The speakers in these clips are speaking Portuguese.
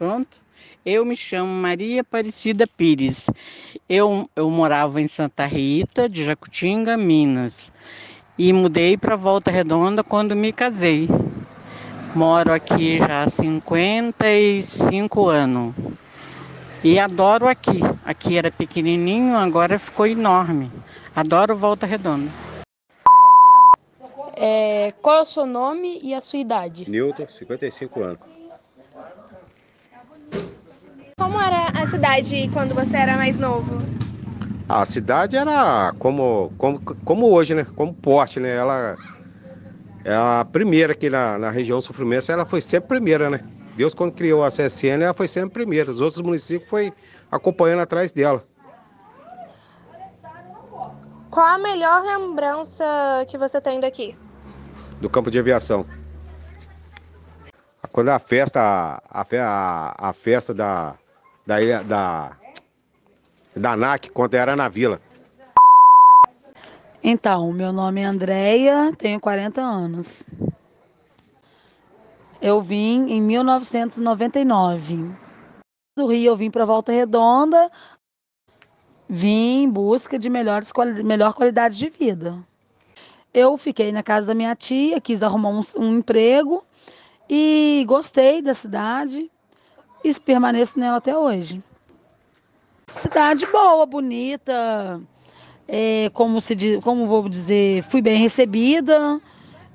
Pronto? Eu me chamo Maria Aparecida Pires. Eu, eu morava em Santa Rita, de Jacutinga, Minas. E mudei para Volta Redonda quando me casei. Moro aqui já há 55 anos. E adoro aqui. Aqui era pequenininho, agora ficou enorme. Adoro Volta Redonda. É, qual é o seu nome e a sua idade? Newton, 55 anos. Como era a cidade quando você era mais novo? A cidade era como, como, como hoje, né? Como porte, né? Ela é a primeira aqui na, na região Sofrimento, ela foi sempre primeira, né? Deus, quando criou a CSN, ela foi sempre primeira. Os outros municípios foi acompanhando atrás dela. Qual a melhor lembrança que você tem daqui? Do campo de aviação. Quando a festa, a, a, a festa da, da, da, da ANAC, quando era na vila. Então, meu nome é Andréia, tenho 40 anos. Eu vim em 1999. Do Rio eu vim para Volta Redonda, vim em busca de melhores, melhor qualidade de vida. Eu fiquei na casa da minha tia, quis arrumar um, um emprego e gostei da cidade e permaneço nela até hoje. Cidade boa, bonita, é, como, se, como vou dizer, fui bem recebida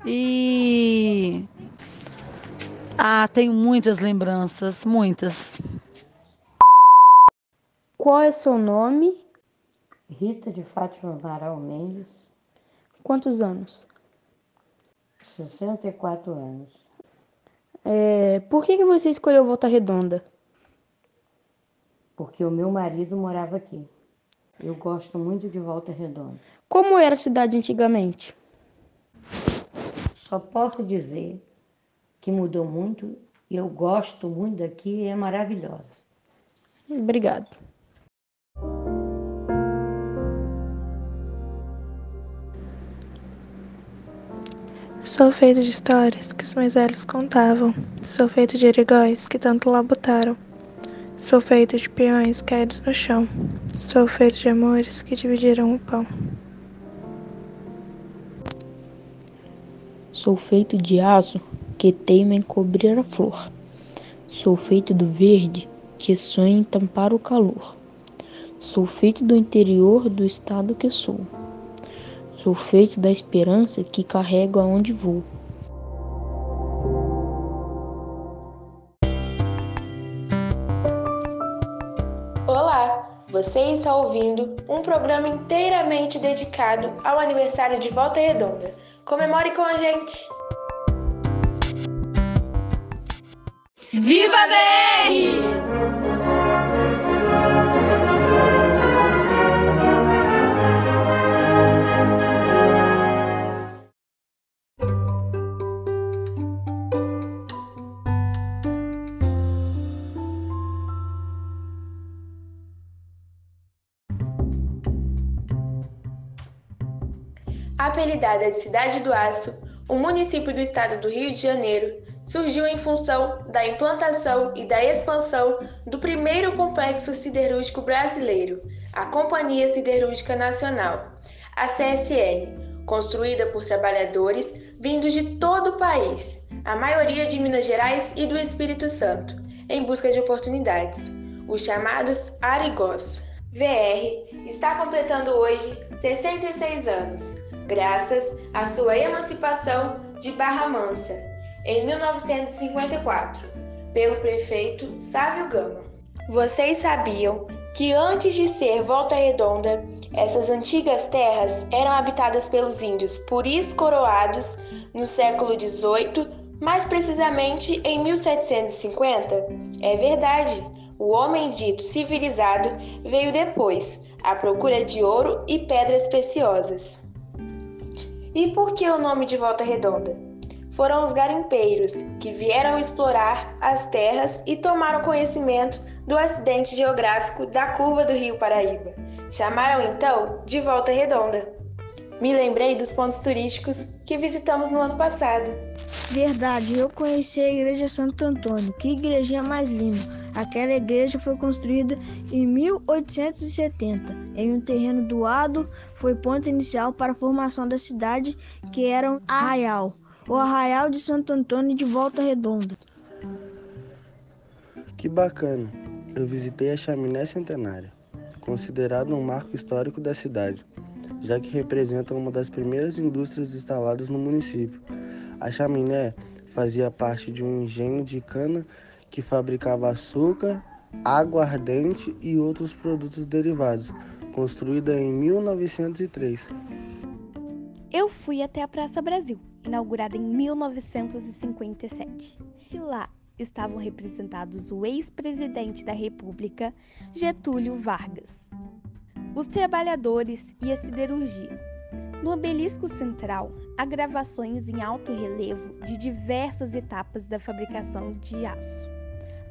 e ah, tenho muitas lembranças, muitas. Qual é seu nome? Rita de Fátima Varal Mendes. Quantos anos? 64 anos. É, por que, que você escolheu Volta Redonda? Porque o meu marido morava aqui. Eu gosto muito de Volta Redonda. Como era a cidade antigamente? Só posso dizer que mudou muito e eu gosto muito daqui é maravilhosa. Obrigado. Sou feito de histórias que os mais velhos contavam. Sou feito de erigóis que tanto labutaram. Sou feito de peões caídos no chão. Sou feito de amores que dividiram o pão. Sou feito de aço que teima em cobrir a flor. Sou feito do verde que sonha em tampar o calor. Sou feito do interior do estado que sou. Sou feito da esperança que carrego aonde vou. Olá, você está ouvindo um programa inteiramente dedicado ao aniversário de Volta Redonda. Comemore com a gente! Viva BR! Apelidada de Cidade do Aço, o município do estado do Rio de Janeiro surgiu em função da implantação e da expansão do primeiro complexo siderúrgico brasileiro, a Companhia Siderúrgica Nacional, a CSN, construída por trabalhadores vindos de todo o país, a maioria de Minas Gerais e do Espírito Santo, em busca de oportunidades, os chamados Arigós. VR está completando hoje 66 anos, graças à sua emancipação de Barra Mansa, em 1954, pelo prefeito Sávio Gama. Vocês sabiam que antes de ser Volta Redonda, essas antigas terras eram habitadas pelos índios puris coroados no século XVIII, mais precisamente em 1750? É verdade. O homem dito civilizado veio depois, à procura de ouro e pedras preciosas. E por que o nome de Volta Redonda? Foram os garimpeiros que vieram explorar as terras e tomaram conhecimento do acidente geográfico da curva do Rio Paraíba. Chamaram então de Volta Redonda. Me lembrei dos pontos turísticos que visitamos no ano passado. Verdade, eu conheci a Igreja Santo Antônio. Que igreja mais linda! Aquela igreja foi construída em 1870. Em um terreno doado, foi ponto inicial para a formação da cidade, que era um arraial. O Arraial de Santo Antônio de Volta Redonda. Que bacana! Eu visitei a Chaminé Centenária, considerado um marco histórico da cidade já que representam uma das primeiras indústrias instaladas no município. A chaminé fazia parte de um engenho de cana que fabricava açúcar, aguardente e outros produtos derivados, construída em 1903. Eu fui até a Praça Brasil, inaugurada em 1957. E lá estavam representados o ex-presidente da República, Getúlio Vargas os trabalhadores e a siderurgia. No obelisco central, há gravações em alto relevo de diversas etapas da fabricação de aço: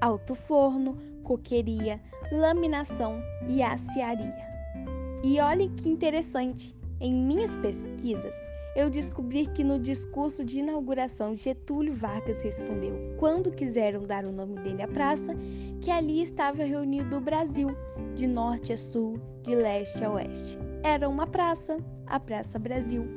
alto forno, coqueria, laminação e aciaria. E olhe que interessante, em minhas pesquisas, eu descobri que no discurso de inauguração Getúlio Vargas respondeu, quando quiseram dar o nome dele à praça, que ali estava reunido o Brasil, de norte a sul, de leste a oeste. Era uma praça, a Praça Brasil.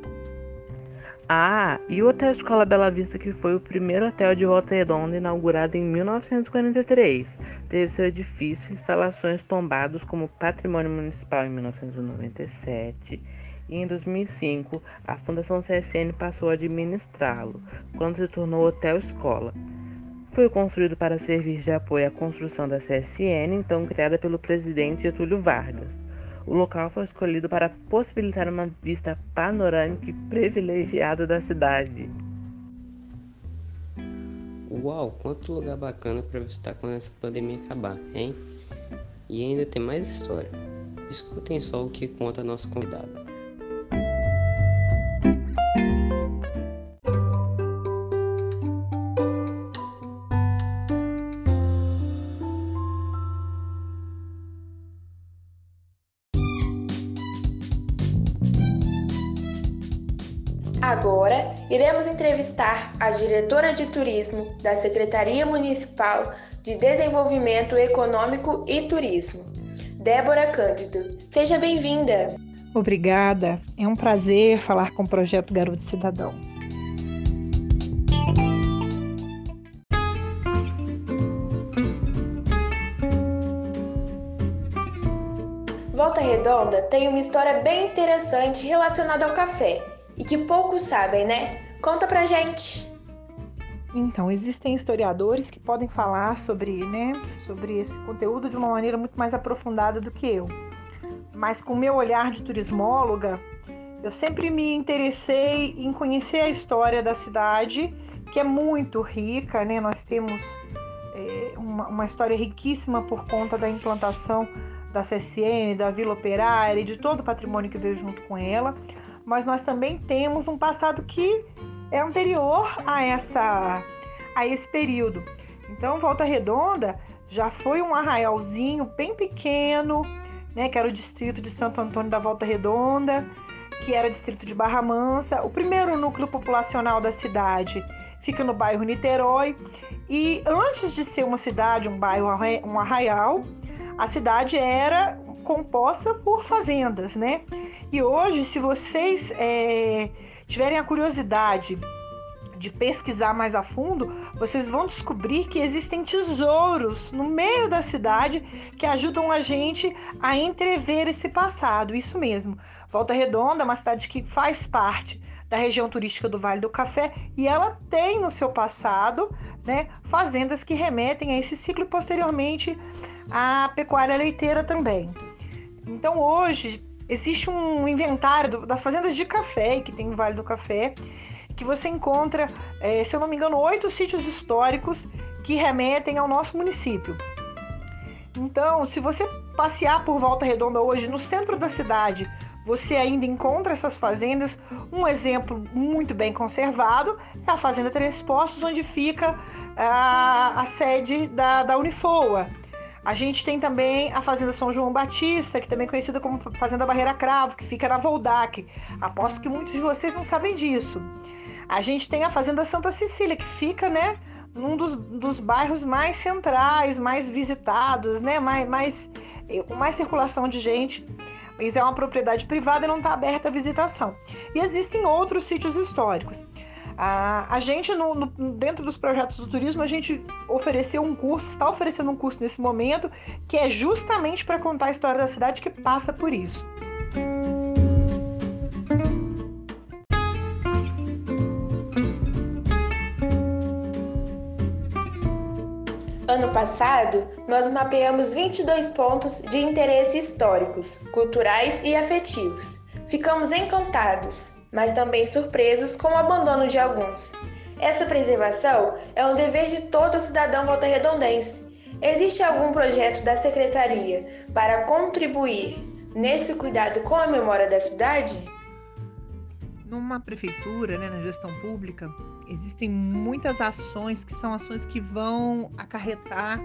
Ah, e o Hotel Escola Bela Vista, que foi o primeiro hotel de Volta Redonda inaugurado em 1943. Teve seu edifício e instalações tombados como patrimônio municipal em 1997 e em 2005 a Fundação CSN passou a administrá-lo, quando se tornou Hotel Escola. Foi construído para servir de apoio à construção da CSN, então criada pelo presidente Getúlio Vargas. O local foi escolhido para possibilitar uma vista panorâmica e privilegiada da cidade. Uau, quanto lugar bacana para visitar quando essa pandemia acabar, hein? E ainda tem mais história. Escutem só o que conta nosso convidado. Agora, iremos entrevistar a diretora de turismo da Secretaria Municipal de Desenvolvimento Econômico e Turismo, Débora Cândido. Seja bem-vinda. Obrigada. É um prazer falar com o projeto Garoto Cidadão. Volta Redonda tem uma história bem interessante relacionada ao café e que poucos sabem, né? Conta pra gente. Então, existem historiadores que podem falar sobre, né, sobre esse conteúdo de uma maneira muito mais aprofundada do que eu. Mas com o meu olhar de turismóloga, eu sempre me interessei em conhecer a história da cidade, que é muito rica, né? Nós temos é, uma, uma história riquíssima por conta da implantação da CSN, da Vila Operária e de todo o patrimônio que veio junto com ela mas nós também temos um passado que é anterior a essa a esse período. Então, Volta Redonda já foi um arraialzinho bem pequeno, né, que era o distrito de Santo Antônio da Volta Redonda, que era distrito de Barra Mansa. O primeiro núcleo populacional da cidade fica no bairro Niterói. E antes de ser uma cidade, um bairro, um arraial, a cidade era composta por fazendas, né? E hoje, se vocês é, tiverem a curiosidade de pesquisar mais a fundo, vocês vão descobrir que existem tesouros no meio da cidade que ajudam a gente a entrever esse passado. Isso mesmo. Volta Redonda é uma cidade que faz parte da região turística do Vale do Café e ela tem no seu passado né, fazendas que remetem a esse ciclo e posteriormente a pecuária leiteira também. Então hoje existe um inventário das fazendas de café que tem no Vale do Café, que você encontra, é, se eu não me engano, oito sítios históricos que remetem ao nosso município. Então, se você passear por Volta Redonda hoje, no centro da cidade, você ainda encontra essas fazendas. Um exemplo muito bem conservado é a Fazenda Três Postos, onde fica a, a sede da, da Unifoa. A gente tem também a Fazenda São João Batista, que também é conhecida como Fazenda Barreira Cravo, que fica na Voldac. Aposto que muitos de vocês não sabem disso. A gente tem a Fazenda Santa Cecília, que fica, né, num dos, dos bairros mais centrais, mais visitados, né, mais, mais, eh, com mais circulação de gente. Mas é uma propriedade privada e não está aberta à visitação. E existem outros sítios históricos. A, a gente, no, no, dentro dos projetos do turismo, a gente ofereceu um curso, está oferecendo um curso nesse momento, que é justamente para contar a história da cidade que passa por isso. Ano passado, nós mapeamos 22 pontos de interesse históricos, culturais e afetivos. Ficamos encantados, mas também surpresos com o abandono de alguns. Essa preservação é um dever de todo cidadão volta-redondense. Existe algum projeto da Secretaria para contribuir nesse cuidado com a memória da cidade? Numa prefeitura, né, na gestão pública, existem muitas ações que são ações que vão acarretar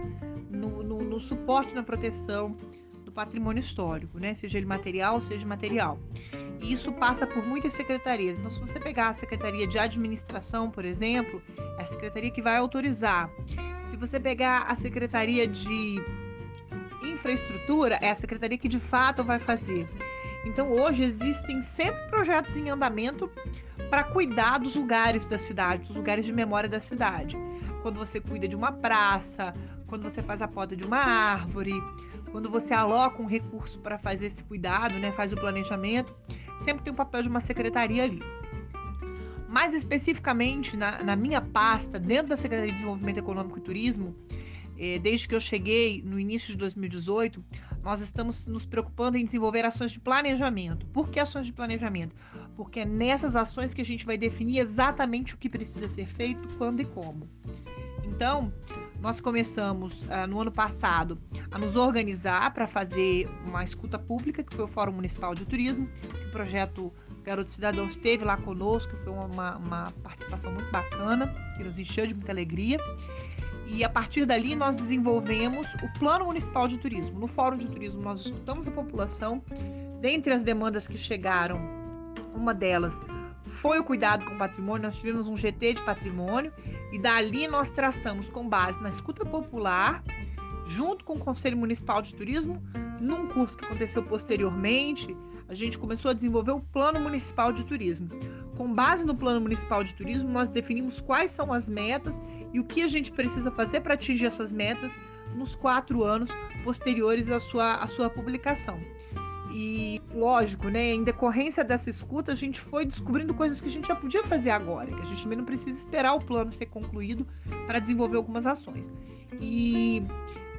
no, no, no suporte na proteção do patrimônio histórico, né, seja ele material, seja material. E isso passa por muitas secretarias. Então, se você pegar a Secretaria de Administração, por exemplo, é a secretaria que vai autorizar. Se você pegar a Secretaria de Infraestrutura, é a secretaria que de fato vai fazer. Então, hoje existem sempre projetos em andamento para cuidar dos lugares da cidade, dos lugares de memória da cidade. Quando você cuida de uma praça, quando você faz a poda de uma árvore, quando você aloca um recurso para fazer esse cuidado, né, faz o planejamento sempre tem o papel de uma secretaria ali. Mais especificamente, na, na minha pasta, dentro da Secretaria de Desenvolvimento Econômico e Turismo, eh, desde que eu cheguei no início de 2018, nós estamos nos preocupando em desenvolver ações de planejamento. Por que ações de planejamento? Porque é nessas ações que a gente vai definir exatamente o que precisa ser feito, quando e como. Então, nós começamos uh, no ano passado a nos organizar para fazer uma escuta pública, que foi o Fórum Municipal de Turismo. O projeto Garoto Cidadão esteve lá conosco, foi uma, uma participação muito bacana, que nos encheu de muita alegria. E a partir dali nós desenvolvemos o Plano Municipal de Turismo. No Fórum de Turismo nós escutamos a população, dentre as demandas que chegaram, uma delas foi o cuidado com o patrimônio, nós tivemos um GT de patrimônio e dali nós traçamos com base na escuta popular, junto com o Conselho Municipal de Turismo, num curso que aconteceu posteriormente, a gente começou a desenvolver o Plano Municipal de Turismo. Com base no Plano Municipal de Turismo, nós definimos quais são as metas e o que a gente precisa fazer para atingir essas metas nos quatro anos posteriores à sua, à sua publicação. E lógico, né, em decorrência dessa escuta, a gente foi descobrindo coisas que a gente já podia fazer agora, que a gente também não precisa esperar o plano ser concluído para desenvolver algumas ações. E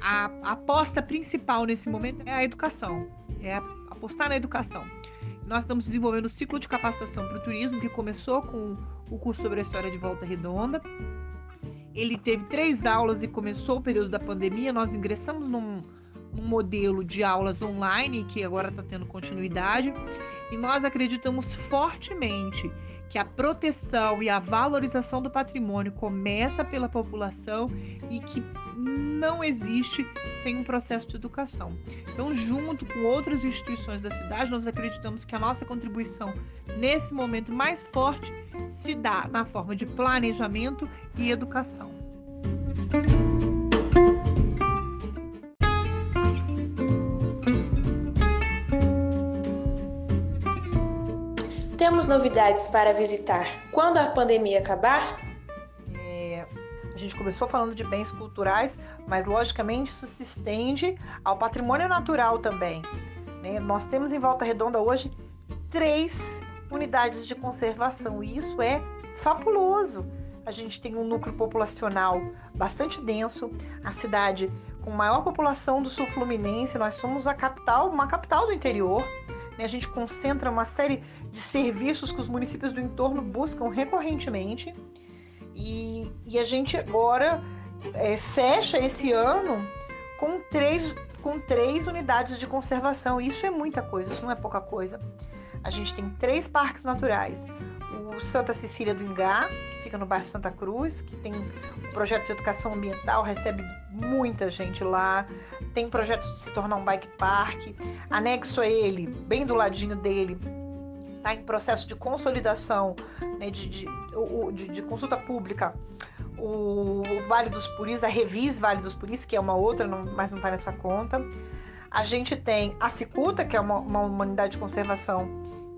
a, a aposta principal nesse momento é a educação, é apostar na educação. Nós estamos desenvolvendo o ciclo de capacitação para o turismo, que começou com o curso sobre a história de Volta Redonda. Ele teve três aulas e começou o período da pandemia. Nós ingressamos num, um modelo de aulas online que agora está tendo continuidade e nós acreditamos fortemente que a proteção e a valorização do patrimônio começa pela população e que não existe sem um processo de educação. Então, junto com outras instituições da cidade, nós acreditamos que a nossa contribuição nesse momento mais forte se dá na forma de planejamento e educação. Temos novidades para visitar quando a pandemia acabar? É, a gente começou falando de bens culturais, mas logicamente isso se estende ao patrimônio natural também. Né? Nós temos em Volta Redonda hoje três unidades de conservação e isso é fabuloso. A gente tem um núcleo populacional bastante denso, a cidade com maior população do sul fluminense, nós somos a capital, uma capital do interior. Né? A gente concentra uma série de serviços que os municípios do entorno buscam recorrentemente. E, e a gente agora é, fecha esse ano com três, com três unidades de conservação. Isso é muita coisa, isso não é pouca coisa. A gente tem três parques naturais. O Santa Cecília do Ingá, que fica no bairro Santa Cruz, que tem um projeto de educação ambiental, recebe muita gente lá, tem projetos de se tornar um bike park. Anexo a ele, bem do ladinho dele, está em processo de consolidação, né, de, de, de, de, consulta pública, o Vale dos Puris, a Revis Vale dos Puris, que é uma outra, não, mas não está nessa conta. A gente tem a Cicuta, que é uma, uma humanidade de conservação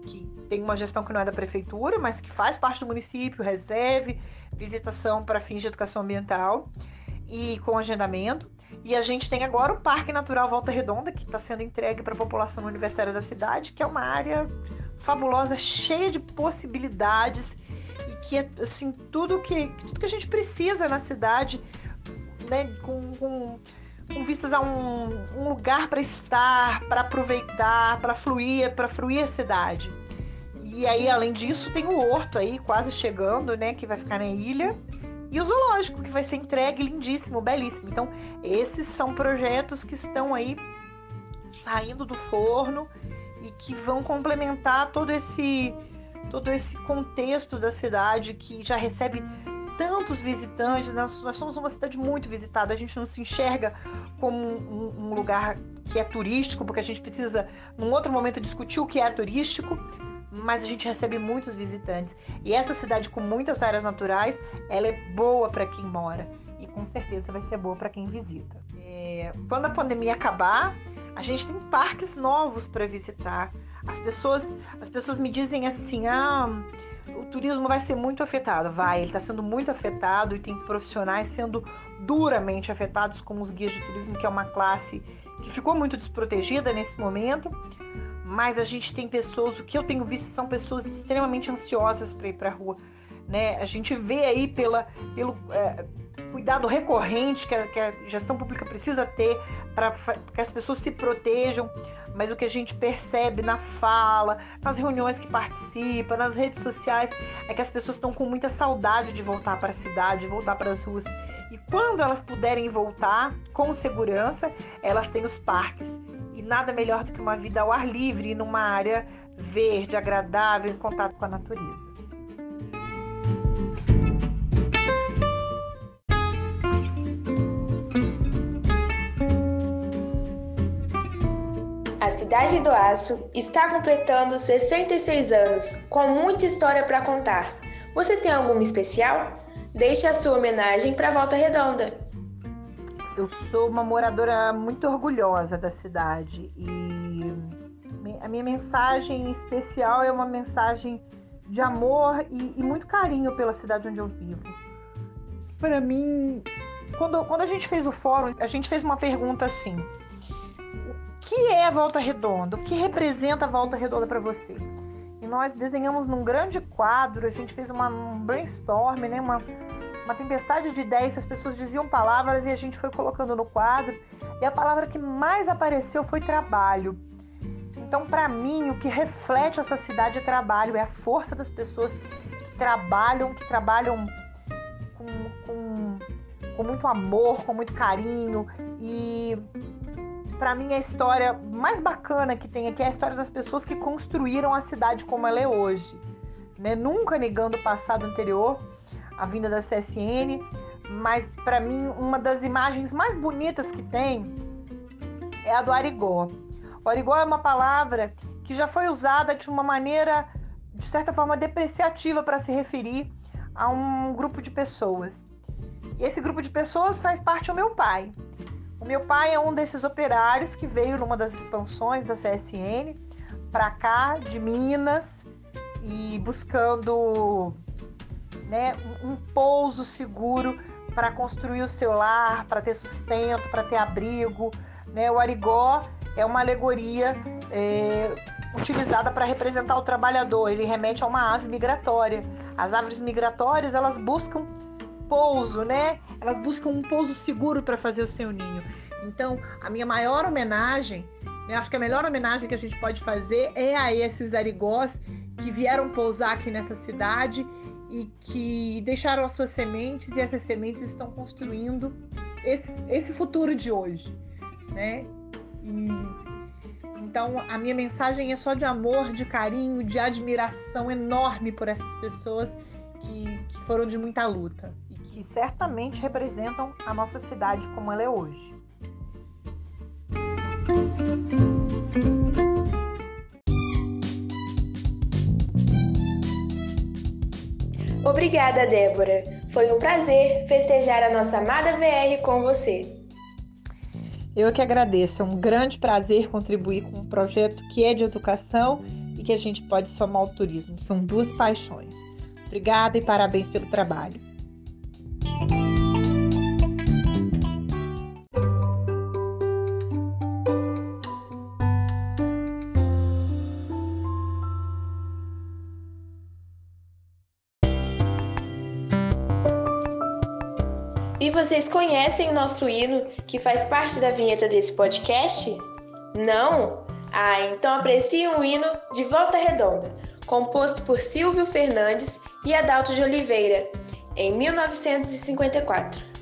que tem uma gestão que não é da prefeitura, mas que faz parte do município, reserve visitação para fins de educação ambiental e com agendamento. E a gente tem agora o Parque Natural Volta Redonda, que está sendo entregue para a população universitária da cidade, que é uma área fabulosa, cheia de possibilidades e que é assim tudo que tudo que a gente precisa na cidade, né, com, com, com vistas a um, um lugar para estar, para aproveitar, para fluir, para fluir a cidade. E aí, além disso, tem o horto aí quase chegando, né, que vai ficar na ilha. E o zoológico, que vai ser entregue lindíssimo, belíssimo. Então, esses são projetos que estão aí saindo do forno e que vão complementar todo esse todo esse contexto da cidade que já recebe tantos visitantes. Nós, nós somos uma cidade muito visitada, a gente não se enxerga como um, um, lugar que é turístico, porque a gente precisa, num outro momento, discutir o que é turístico, mas a gente recebe muitos visitantes. E essa cidade com muitas áreas naturais, ela é boa para quem mora e com certeza vai ser boa para quem visita. É, quando a pandemia acabar, a gente tem parques novos para visitar. As pessoas, as pessoas me dizem assim: ah, o turismo vai ser muito afetado. Vai, ele está sendo muito afetado e tem profissionais sendo duramente afetados, como os guias de turismo, que é uma classe que ficou muito desprotegida nesse momento. Mas a gente tem pessoas, o que eu tenho visto são pessoas extremamente ansiosas para ir para a rua. Né? A gente vê aí pela, pelo é, cuidado recorrente que a, que a gestão pública precisa ter para que as pessoas se protejam, mas o que a gente percebe na fala, nas reuniões que participa, nas redes sociais, é que as pessoas estão com muita saudade de voltar para a cidade, de voltar para as ruas. E quando elas puderem voltar com segurança, elas têm os parques. E nada melhor do que uma vida ao ar livre, numa área verde, agradável, em contato com a natureza. A cidade do Aço está completando 66 anos, com muita história para contar. Você tem alguma especial? Deixe a sua homenagem para Volta Redonda. Eu sou uma moradora muito orgulhosa da cidade e a minha mensagem especial é uma mensagem de amor e, e muito carinho pela cidade onde eu vivo. Para mim, quando, quando a gente fez o fórum, a gente fez uma pergunta assim: que é a Volta Redonda? O que representa a Volta Redonda para você? E nós desenhamos num grande quadro, a gente fez uma, um brainstorm, né? uma, uma tempestade de ideias, as pessoas diziam palavras e a gente foi colocando no quadro. E a palavra que mais apareceu foi trabalho. Então, para mim, o que reflete essa cidade é trabalho, é a força das pessoas que trabalham, que trabalham com, com, com muito amor, com muito carinho e para mim a história mais bacana que tem aqui é a história das pessoas que construíram a cidade como ela é hoje, né? Nunca negando o passado anterior, a vinda da CSN, mas para mim uma das imagens mais bonitas que tem é a do Arigó. O Arigó é uma palavra que já foi usada de uma maneira de certa forma depreciativa para se referir a um grupo de pessoas. E esse grupo de pessoas faz parte do meu pai. O meu pai é um desses operários que veio numa das expansões da CSN para cá, de Minas, e buscando né, um pouso seguro para construir o seu lar, para ter sustento, para ter abrigo. Né? O arigó é uma alegoria é, utilizada para representar o trabalhador. Ele remete a uma ave migratória. As aves migratórias elas buscam pouso, né? Elas buscam um pouso seguro para fazer o seu ninho. Então, a minha maior homenagem, eu acho que a melhor homenagem que a gente pode fazer é a esses arigós que vieram pousar aqui nessa cidade e que deixaram as suas sementes e essas sementes estão construindo esse, esse futuro de hoje, né? E, então, a minha mensagem é só de amor, de carinho, de admiração enorme por essas pessoas que que foram de muita luta que certamente representam a nossa cidade como ela é hoje. Obrigada, Débora. Foi um prazer festejar a nossa amada VR com você. Eu que agradeço. É um grande prazer contribuir com um projeto que é de educação e que a gente pode somar ao turismo. São duas paixões. Obrigada e parabéns pelo trabalho. Vocês conhecem o nosso hino que faz parte da vinheta desse podcast? Não? Ah, então apreciem o hino de Volta Redonda, composto por Silvio Fernandes e Adalto de Oliveira, em 1954.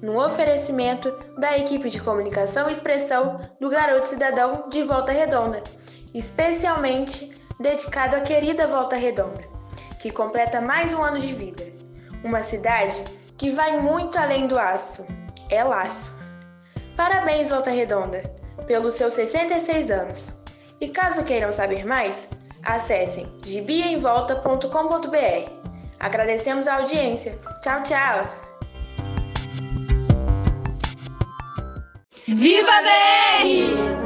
No oferecimento da equipe de comunicação e expressão do Garoto Cidadão de Volta Redonda, especialmente dedicado à querida Volta Redonda, que completa mais um ano de vida. Uma cidade que vai muito além do aço, é laço. Parabéns, Volta Redonda, pelos seus 66 anos. E caso queiram saber mais, acessem gibiaemvolta.com.br. Agradecemos a audiência. Tchau, tchau! Viva BR!